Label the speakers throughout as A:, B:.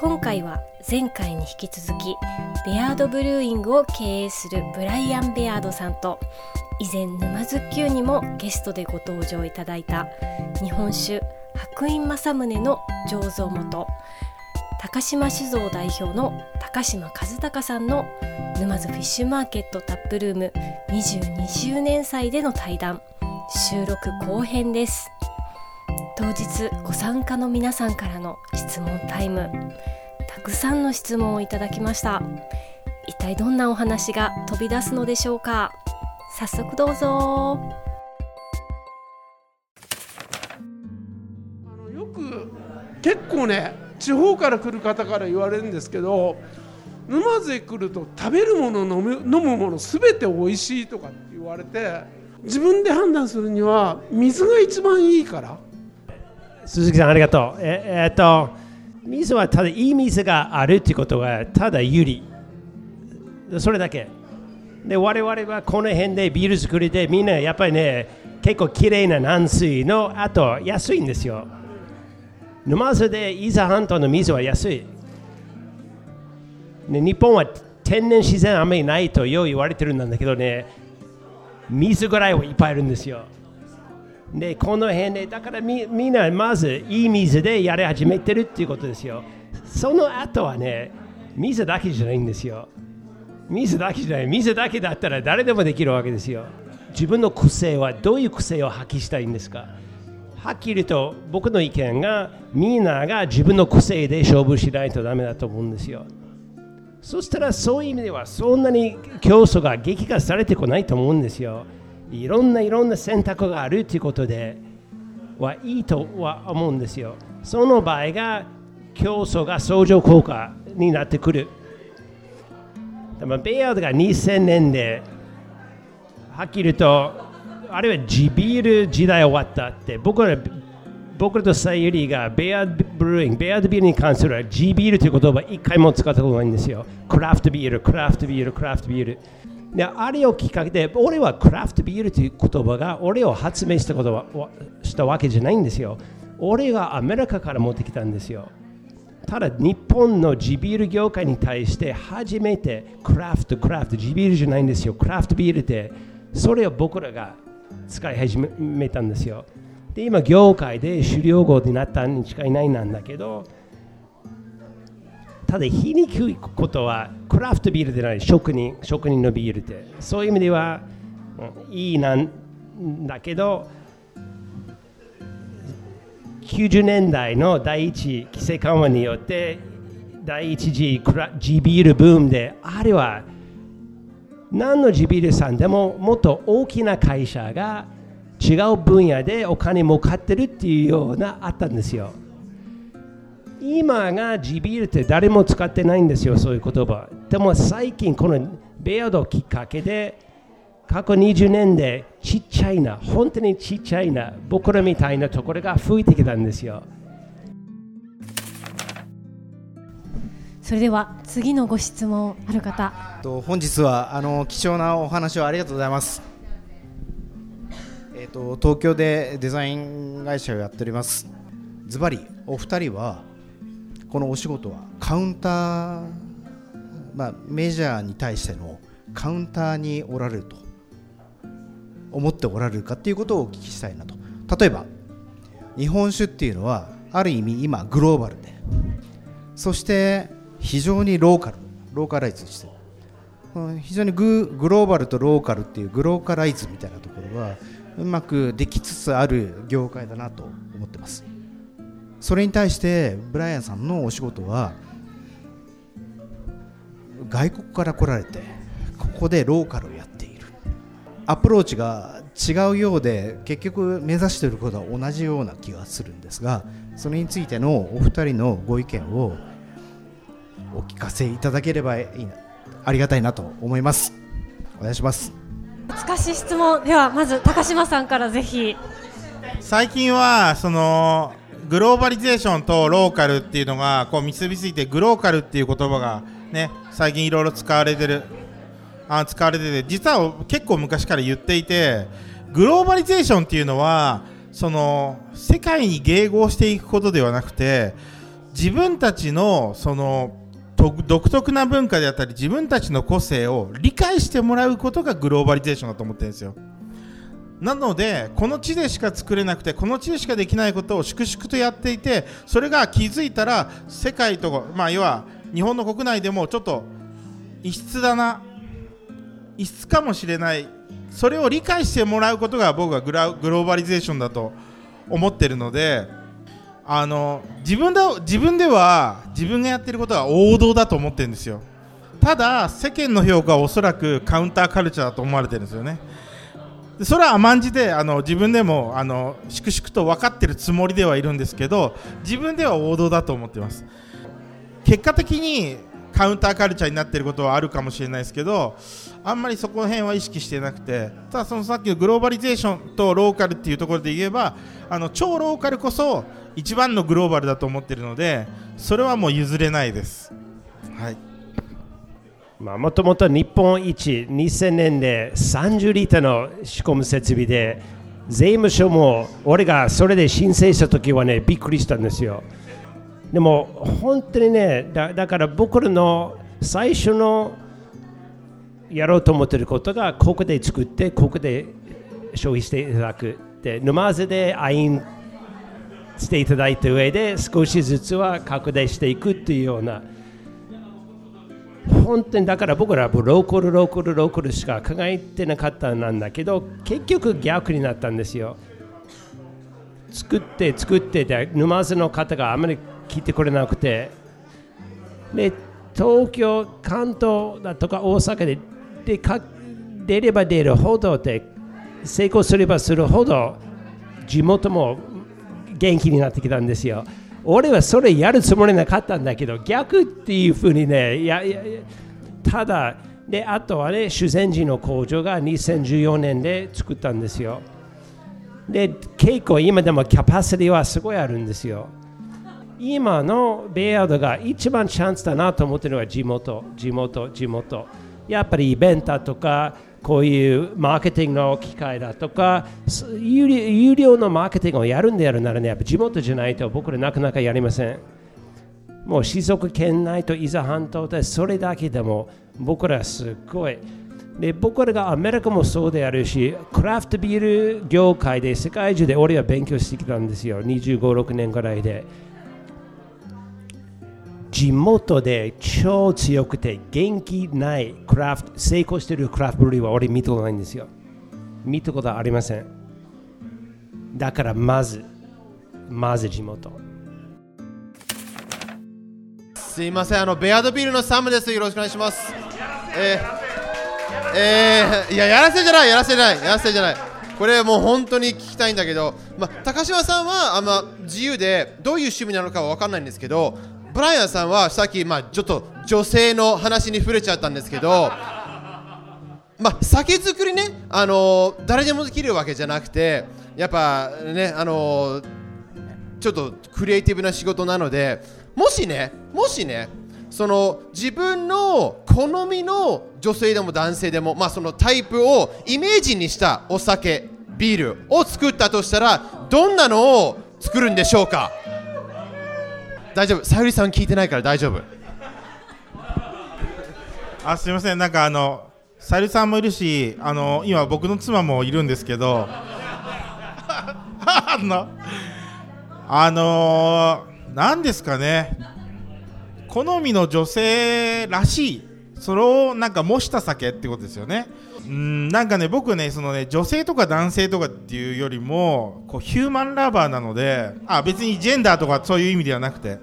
A: 今回は前回に引き続きベアードブルーイングを経営するブライアン・ベアードさんと以前沼津急にもゲストでご登場いただいた日本酒白隠正宗の醸造元高島酒造代表の高島和孝さんの沼津フィッシュマーケットタップルーム22周年祭での対談収録後編です。当日ご参加の皆さんからの質問タイム。たくさんの質問をいただきました。一体どんなお話が飛び出すのでしょうか。早速どうぞ。
B: あのよく結構ね地方から来る方から言われるんですけど沼津へ来ると食べるもの飲む飲むもの全て美味しいとかって言われて自分で判断するには水が一番いいから。
C: 鈴木さんありがとう。ええーっと水はただいい水があるっていうことはただ有利。それだけ。で我々はこの辺でビール作りでみんなやっぱりね結構きれいな軟水のあと安いんですよ。沼津で伊豆半島の水は安い。ね、日本は天然自然あまりないとよう言われてるんだけどね水ぐらいはいっぱいあるんですよ。でこの辺でだからみんなまずいい水でやり始めてるっていうことですよ。その後はね水だけじゃないんですよ。水だけじゃない。水だけだったら誰でもできるわけですよ。自分の癖はどういう癖を発揮したいんですか。はっきりと僕の意見がみんなが自分の癖で勝負しないとダメだと思うんですよ。そしたらそういう意味ではそんなに競争が激化されてこないと思うんですよ。いろんないろんな選択があるということではいいとは思うんですよ。その場合が競争が相乗効果になってくる。でもベイアードが2000年ではっきりとあれは地ビール時代終わったって僕ら僕らとさゆりがベアードブルーイング、ベアードビールに関するは地ビールという言葉一回も使ったことないんですよ。クラフトビール、クラフトビール、クラフトビール。であれをきっかけで俺はクラフトビールという言葉が俺を発明したことはしたわけじゃないんですよ。俺がアメリカから持ってきたんですよ。ただ日本の地ビール業界に対して初めてクラフトクラフト地ビールじゃないんですよ。クラフトビールってそれを僕らが使い始めたんですよ。で今業界で狩猟語になったにしかいないなんだけどただ言いにくいことはクラフトビールでない職人職人のビールってそういう意味では、うん、いいなんだけど90年代の第一規制緩和によって第一次クラ地ビールブームであれは何の地ビールさんでももっと大きな会社が違う分野でお金儲かってるっていうようなあったんですよ。今が地ビールって誰も使ってないんですよ、そういう言葉。でも最近、このベアドきっかけで、過去20年でちっちゃいな、本当にちっちゃいな、僕らみたいなところが増えてきたんですよ。
A: それでは次のご質問ある方
D: と本日はあの貴重なお話をありがとうございます。えっ、と東京でデザイン会社をやっております。ズバリお二人はこのお仕事はカウンター、まあ、メジャーに対してのカウンターにおられると思っておられるかっていうことをお聞きしたいなと。例えば日本酒っていうのはある意味今グローバルでそして非常にローカルローカライズしてる。非常にググローバルとローカルっていうグローカライズみたいなところはうまくできつつある業界だなと思ってます。それに対してブライアンさんのお仕事は外国から来られてここでローカルをやっている。アプローチが違うようで結局目指していることは同じような気がするんですがそれについてのお二人のご意見をお聞かせいただければいいなありがたいなと思います。お願いします。
A: 難しい質問。ではまず高島さんからぜひ。
E: 最近はそのグローバリゼーションとローカルっていうのがこう結びついてグローカルっていう言葉がね最近いろいろ使われてる。あ使われてて。実は結構昔から言っていてグローバリゼーションっていうのはその世界に迎合していくことではなくて自分たちのその独特な文化であったり自分たちの個性を理解してもらうことがグローバリゼーションだと思ってるんですよ。なのでこの地でしか作れなくてこの地でしかできないことを粛々とやっていてそれが気づいたら世界とまあ要は日本の国内でもちょっと異質だな異質かもしれないそれを理解してもらうことが僕はグローバリゼーションだと思ってるのであの自分で自分では自分がやってることは王道だと思ってるんですよ。ただ世間の評価はおそらくカウンターカルチャーだと思われてるんですよね。でそれは甘んじてあの自分でもあの粛々と分かってるつもりではいるんですけど自分では王道だと思ってます結果的にカウンターカルチャーになってることはあるかもしれないですけどあんまりそこら辺は意識してなくてただそのさっきのグローバリゼーションとローカルっていうところで言えばあの超ローカルこそ一番のグローバルだと思ってるのでそれはもう譲れないです。はい
C: まあ、もともと日本一2000年で30リッターの仕込む設備で税務署も俺がそれで申請した時はねびっくりしたんですよ。でも本当にねだだから僕らの最初のやろうと思ってることがここで作ってここで消費していただくで沼津でアインしていただいた上で少しずつは拡大していくっていうような本当にだから僕らはローカルローカルローカルしか考えてなかったなんだけど結局逆になったんですよ作って作ってで沼津の方があまり聞いてくれなくてで東京関東だとか大阪ででか出れば出るほどで成功すればするほど地元も元気になってきたんですよ。俺はそれやるつもりなかったんだけど逆っていうふうにねややただであとはね修善寺の工場が2014年で作ったんですよ。で結構今でもキャパシティはすごいあるんですよ。今のベイアウトが一番チャンスだなと思ってるのは地元地元地元。やっぱりイベントとかこういうマーケティングの機会だとか有料のマーケティングをやるんであるならねやっぱ地元じゃないと僕らなかなかやりません。もう静岡県内と伊豆半島でそれだけでも僕らすごい。で僕らがアメリカもそうであるしクラフトビール業界で世界中で俺は勉強してきたんですよ。25、6年ぐらいで。地元で超強くて元気ないクラフト成功してるクラフトブリーは俺見たことないんですよ。見たことありません。だからまずまず地元。
F: すいませんあのベアードビールのサムです。よろしくお願いします。えー、えー、いややらせじゃないやらせじゃないやらせじゃない。これもう本当に聞きたいんだけど、まあ、高島さんはあんま自由でどういう趣味なのかは分かんないんですけどブライアンさんはさっき、まあ、ちょっと女性の話に触れちゃったんですけど、まあ、酒造りね、あのー、誰でもできるわけじゃなくてやっぱね、あのー、ちょっとクリエイティブな仕事なのでもしねもしねその自分の好みの女性でも男性でも、まあ、そのタイプをイメージにしたお酒ビールを作ったとしたらどんなのを作るんでしょうか？大丈夫。さゆりさん聞いてないから大丈夫。
E: あすみません。なんかあのさゆりさんもいるしあの今僕の妻もいるんですけど。あのあの何ですかね。好みの女性らしい。それをなんか模した酒ってことですよね。うんなんかね僕ねそのね女性とか男性とかっていうよりもこうヒューマンラバーなのであ別にジェンダーとかそういう意味ではなくて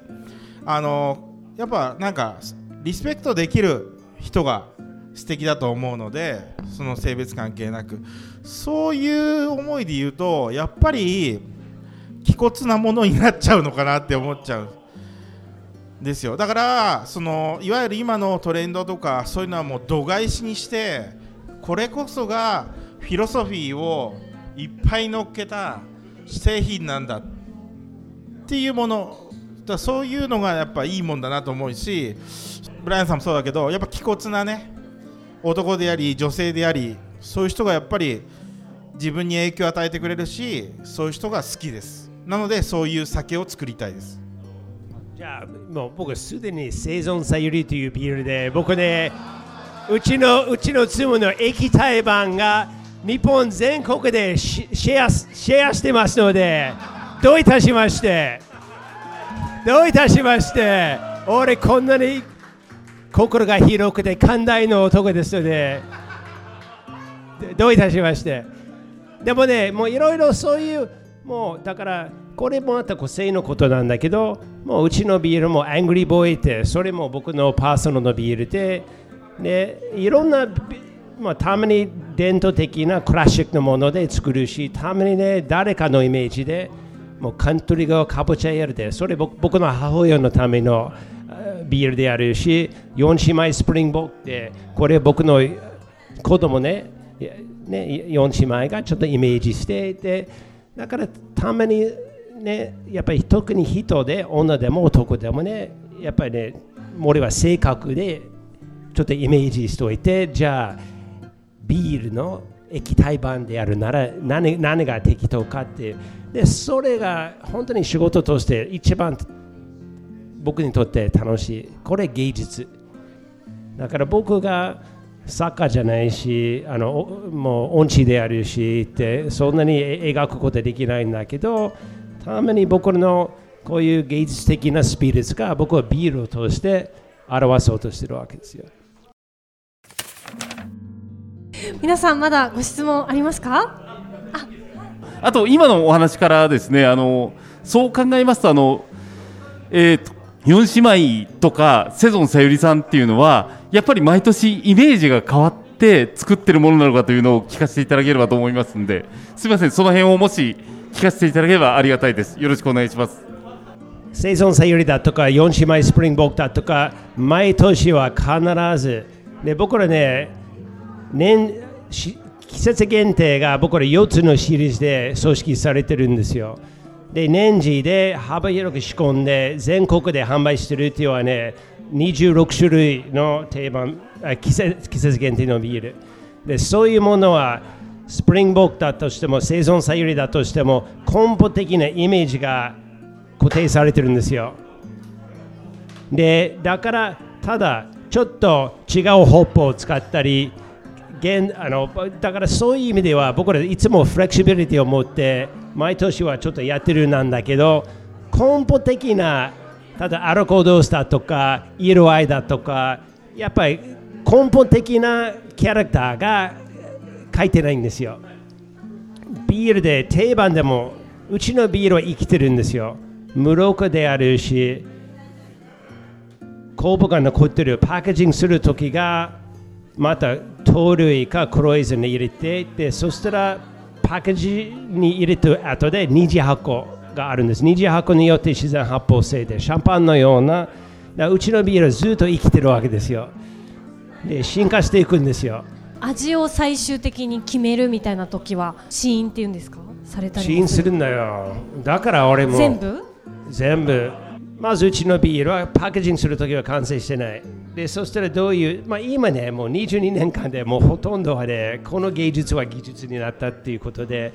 E: あのやっぱなんかリスペクトできる人が素敵だと思うのでその性別関係なく。そういう思いで言うとやっぱり気骨なものになっちゃうのかなって思っちゃうですよ。だからそのいわゆる今のトレンドとかそういうのはもう度外視にしてこれこそがフィロソフィーをいっぱい乗っけた製品なんだっていうものだそういうのがやっぱいいもんだなと思うしブライアンさんもそうだけどやっぱ気骨な。ね男であり女性でありそういう人がやっぱり自分に影響を与えてくれるしそういう人が好きです。なのでそういう酒を作りたいです。
C: じゃあもう僕すでに生存さゆりというビールで僕ねうちのうちの妻の液体版が日本全国でシェアシェアしてますのでどういたしましてどういたしまして俺こんなに心が広くて寛大な男ですのでどういたしまして。でもねもういろいろそういうもうだからこれもまた個性のことなんだけどもううちのビールもアングリーボーイってそれも僕のパーソナルのビールででいろんなまあ、たまに伝統的なクラシックなもので作るしたまにね誰かのイメージでもうカントリーがかぼちゃやるでそれ僕の母親のためのビールであるし4姉妹スプリングボーってこれ僕の子供ねね4姉妹がちょっとイメージしていてだからたまにねやっぱり特に人で女でも男でもねやっぱりね俺は性格でちょっとイメージしておいてじゃあビールの液体版であるなら何何が適当かってでそれが本当に仕事として一番僕にとって楽しいこれ芸術だから僕が作家じゃないしあのもう音痴であるしってそんなに描くことはできないんだけどたまに僕のこういう芸術的なスピリッツが僕はビールを通して表そうとしてるわけですよ。
A: 皆さんまだご質問ありますか？
G: あと今のお話からですねあのそう考えますとあの、えーと、4姉妹とかセゾンさゆりさんっていうのはやっぱり毎年イメージが変わって作ってるものなのかというのを聞かせていただければと思いますのですみませんその辺をもし聞かせていただければありがたいです。よろしくお願いします。
C: 生存さゆりだとか4姉妹スプリングボークだとか毎年は必ずで僕らね年季節限定が僕ら4つのシリーズで組織されてるんですよ。で年次で幅広く仕込んで全国で販売してるっていうのはね26種類の定番季節季節限定のビールでそういうものはスプリングボークだとしても生存さゆりだとしても根本的なイメージが固定されてるんですよでだからただちょっと違うホップを使ったり現あのだからそういう意味では僕らいつもフレキシビリティを持って毎年はちょっとやってるなんだけど根本的なただアルコールドースだとか色合いだとかやっぱり根本的なキャラクターが書いてないんですよ。ビールで定番でもうちのビールは生きてるんですよ。無録であるし酵母が残ってるパッケージングするときがまた糖類か黒いに入れてでそしたらパッケージに入れた後で二次発酵があるんです。二次発酵によって自然発泡性でシャンパンのようなうちのビールはずっと生きてるわけですよ。で進化していくんですよ。
A: 味を最終的に決めるみたいな時は試飲っていうんですか？されたり
C: 試飲するんだよ。だから俺も
A: 全部？
C: 全部まずうちのビールはパッケージングするときは完成してない。で、そしたらどういう、まあ今ね、もう22年間でもうほとんどはね、この芸術は技術になったっていうことで、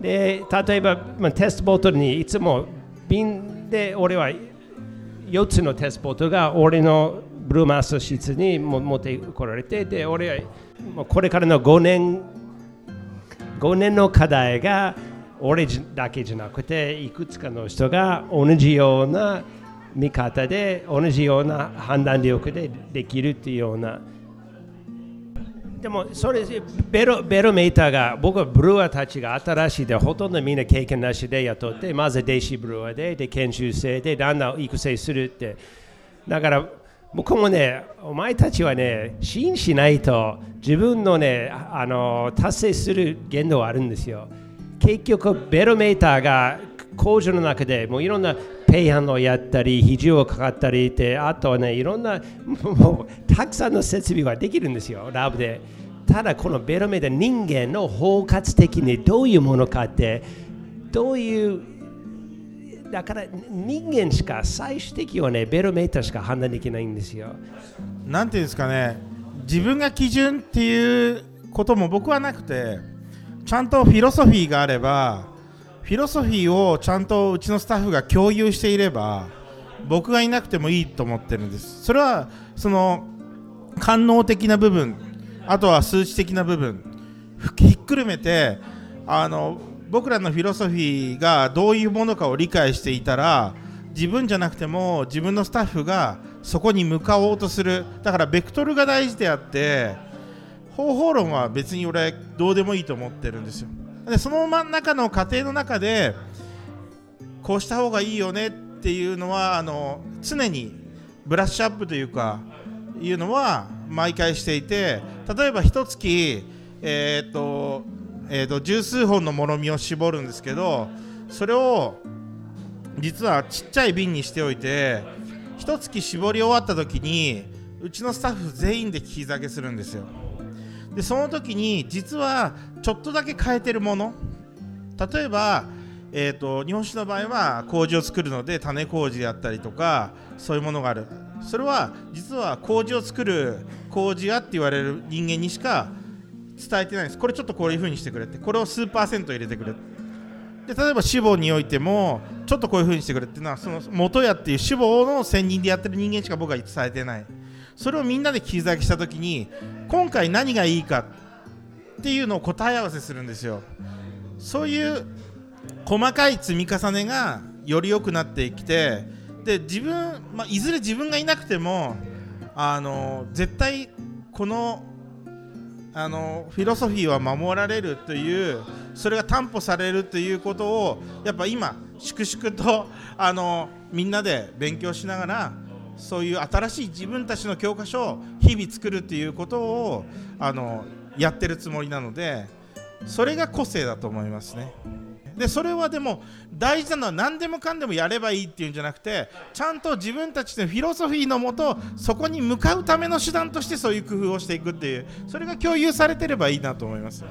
C: で、例えば、まあ、テストボトルにいつも瓶で俺は4つのテストボトルが俺のブルーマス室にも持ってこられて、で、俺はこれからの5年、5年の課題が、俺だけじゃなくていくつかの人が同じような見方で同じような判断力でできるっていうような。でもそれベロベロメーターが僕はブルワーたちが新しいでほとんどみんな経験なしで雇ってまずデイシーブルワーでで研修生でだんだん育成するってだから僕もねお前たちはね支援しないと自分のねあの達成する限度はあるんですよ。結局ベロメーターが工場の中でもういろんなペイハンをやったり肘をかかったりってあとはねいろんなもうたくさんの設備ができるんですよ ラブでただこのベロメーター人間の包括的にどういうものかってどういうだから人間しか最終的にはねベロメーターしか判断できないんですよ。
E: なんていうんですかね自分が基準っていうことも僕はなくてちゃんとフィロソフィーがあればフィロソフィーをちゃんとうちのスタッフが共有していれば僕がいなくてもいいと思ってるんです。それはその官能的な部分あとは数値的な部分ひっくるめてあの僕らのフィロソフィーがどういうものかを理解していたら自分じゃなくても自分のスタッフがそこに向かおうとする。だからベクトルが大事であって方法論は別に俺どうでもいいと思ってるんですよ。でその真ん中の過程の中でこうした方がいいよねっていうのはあの常にブラッシュアップというかいうのは毎回していて例えば一月えーっとえーと十数本のもろみを絞るんですけどそれを実はちっちゃい瓶にしておいて一月絞り終わった時にうちのスタッフ全員で聞き酒するんですよ。でその時に実はちょっとだけ変えてるもの。例えば、えー、と日本酒の場合は麹を作るので種麹であったりとかそういうものがある。それは実は麹を作る麹屋って言われる人間にしか伝えてないんです。これちょっとこういう風にしてくれって。これを数パーセント入れてくれで例えば脂肪においてもちょっとこういう風にしてくれっていうのはその元屋っていう脂肪の専任でやってる人間しか僕は伝えてない。それをみんなで聞きした時に今回何がいいかっていうのを答え合わせするんですよ。そういう細かい積み重ねがより良くなってきてで自分、まあ、いずれ自分がいなくてもあの絶対このあのフィロソフィーは守られるというそれが担保されるということをやっぱ今粛々とあのみんなで勉強しながらそういう新しい自分たちの教科書を日々作るっていうことをあのやってるつもりなのでそれが個性だと思いますね。でそれはでも大事なのは何でもかんでもやればいいっていうんじゃなくてちゃんと自分たちのフィロソフィーのもとそこに向かうための手段としてそういう工夫をしていくっていうそれが共有されてればいいなと思います。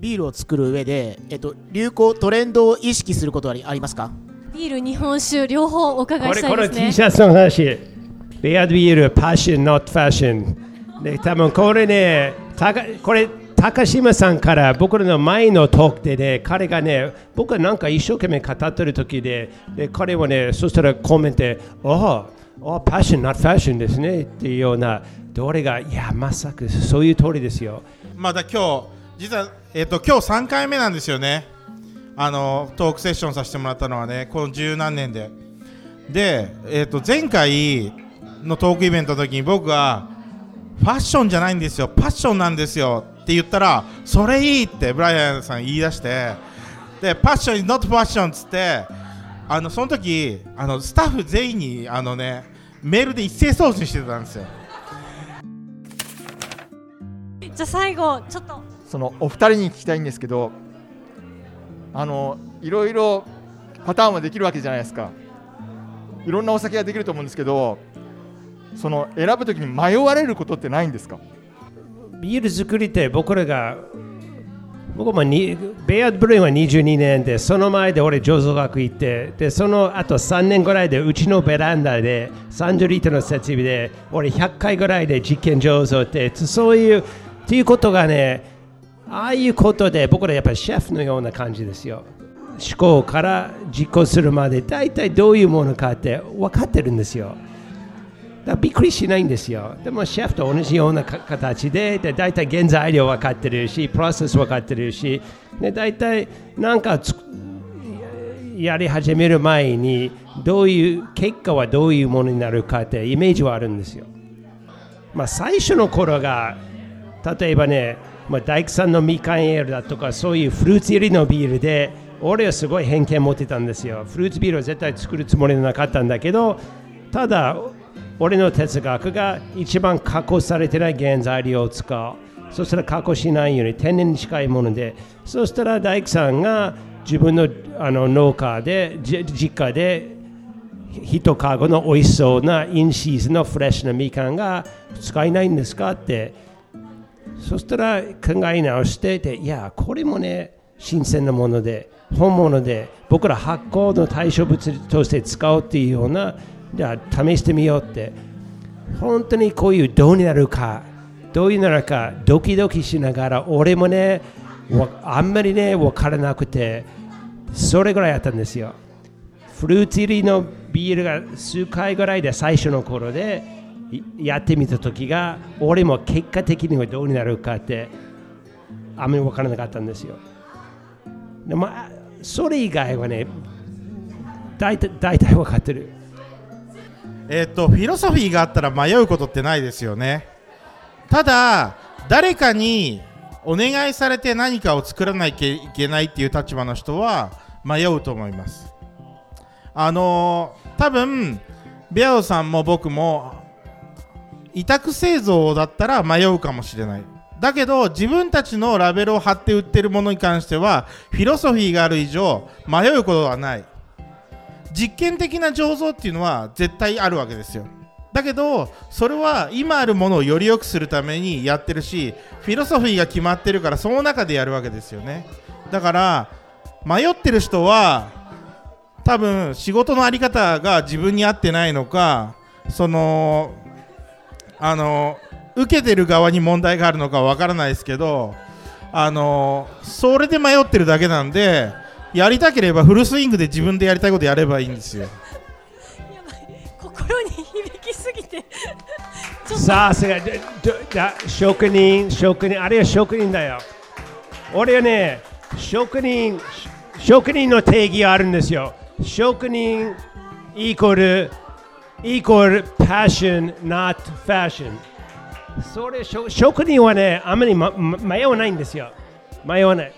H: ビールを作る上で、えっと、流行トレンドを意識することはありますか？
A: ビール日本酒両方お伺い
C: これこれ
A: したいです
C: T
A: ね
C: シャツの話。ベアドビールパッション not fashion で多分これねたかこれ高島さんから僕らの前のトークでね彼がね僕はなんか一生懸命語ってる時でで彼はねそしたらコメントであああパッション not fashion ですねっていうようなどれがいやまさかそういう通りですよ。
E: まだ今日実は、えっと今日3回目なんですよねあのトークセッションさせてもらったのはねこの十何年で。で、えっと前回のトークイベントの時に僕がファッションじゃないんですよ。パッションなんですよ。って言ったらそれいいってブライアンさん言い出してでパッション is not ファッションっつってあのその時あのスタッフ全員にあのねメールで一斉送信してたんですよ。
A: じゃあ最後ちょっと。
I: そのお二人に聞きたいんですけどあのいろいろパターンはできるわけじゃないですか。いろんなお酒ができると思うんですけどその選ぶときに迷われることってないんですか？
C: ビール作りって僕らが僕もにベアブルーは22年でその前で俺醸造学行ってでその後3年ぐらいでうちのベランダで30リットルの設備で俺100回ぐらいで実験醸造ってそういうっていうことがねああいうことで僕らやっぱりシェフのような感じですよ思考から実行するまで大体どういうものかって分かってるんですよだからびっくりしないんですよ。でもシェフと同じような形で、で大体原材料分かってるし、プロセス分かってるし、で大体なんかやり始める前に、どういう結果はどういうものになるかってイメージはあるんですよ。まあ、最初の頃が、例えばね、まあ、大工さんのみかんエールだとか、そういうフルーツ入りのビールで、俺はすごい偏見持ってたんですよ。フルーツビールは絶対作るつもりなかったんだけど、ただ、俺の哲学が一番加工されてない原材料を使う。そしたら加工しないように天然に近いもので、そしたら大工さんが自分のあの農家で、実家で一かごの美味しそうなインシーズンのフレッシュなみかんが使えないんですかってそしたら考え直してていやこれもね新鮮なもので本物で僕ら発酵の対象物として使おうっていうようなじゃあ試してみようって。本当にこういうどうになるかどういうなるかドキドキしながら俺もねあんまりね分からなくてそれぐらいやったんですよ。フルーツ入りのビールが数回ぐらいで最初の頃でやってみた時が俺も結果的にはどうになるかってあんまり分からなかったんですよ。でもあそれ以外はね大体大体分かってる。
E: えっとフィロソフィーがあったら迷うことってないですよね。ただ誰かにお願いされて何かを作らなきゃいけないっていう立場の人は迷うと思います。あのー多分ベアドさんも僕も委託製造だったら迷うかもしれない。だけど自分たちのラベルを貼って売ってるものに関してはフィロソフィーがある以上迷うことはない。実験的な醸造っていうのは絶対あるわけですよ。だけどそれは今あるものをより良くするためにやってるしフィロソフィーが決まってるからその中でやるわけですよね。だから迷ってる人は多分仕事の在り方が自分に合ってないのかそのあの受けてる側に問題があるのかわからないですけどあのそれで迷ってるだけなんでやりたければフルスイングで自分でやりたいことやればいいんですよ。
A: 心に響きすぎて。
C: さすが職人職人あれは職人だよ。俺はね職人職人の定義があるんですよ。職人イコールイコール passion not fashion. それ職職人はねあまり、ま、ま迷わないんですよ。迷わない。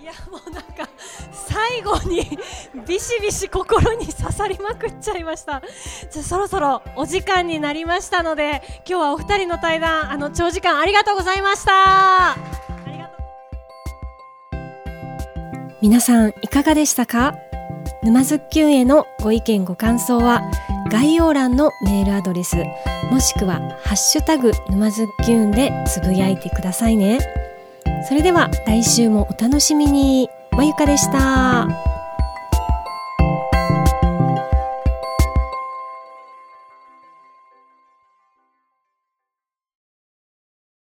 A: いやもうなんか最後にビシビシ心に刺さりまくっちゃいました。じゃあそろそろお時間になりましたので今日はお二人の対談あの長時間ありがとうございました。皆さんいかがでしたか？沼津きゅんへのご意見ご感想は概要欄のメールアドレスもしくはハッシュタグ沼津きゅんでつぶやいてくださいねそれでは来週もお楽しみにまゆかでした。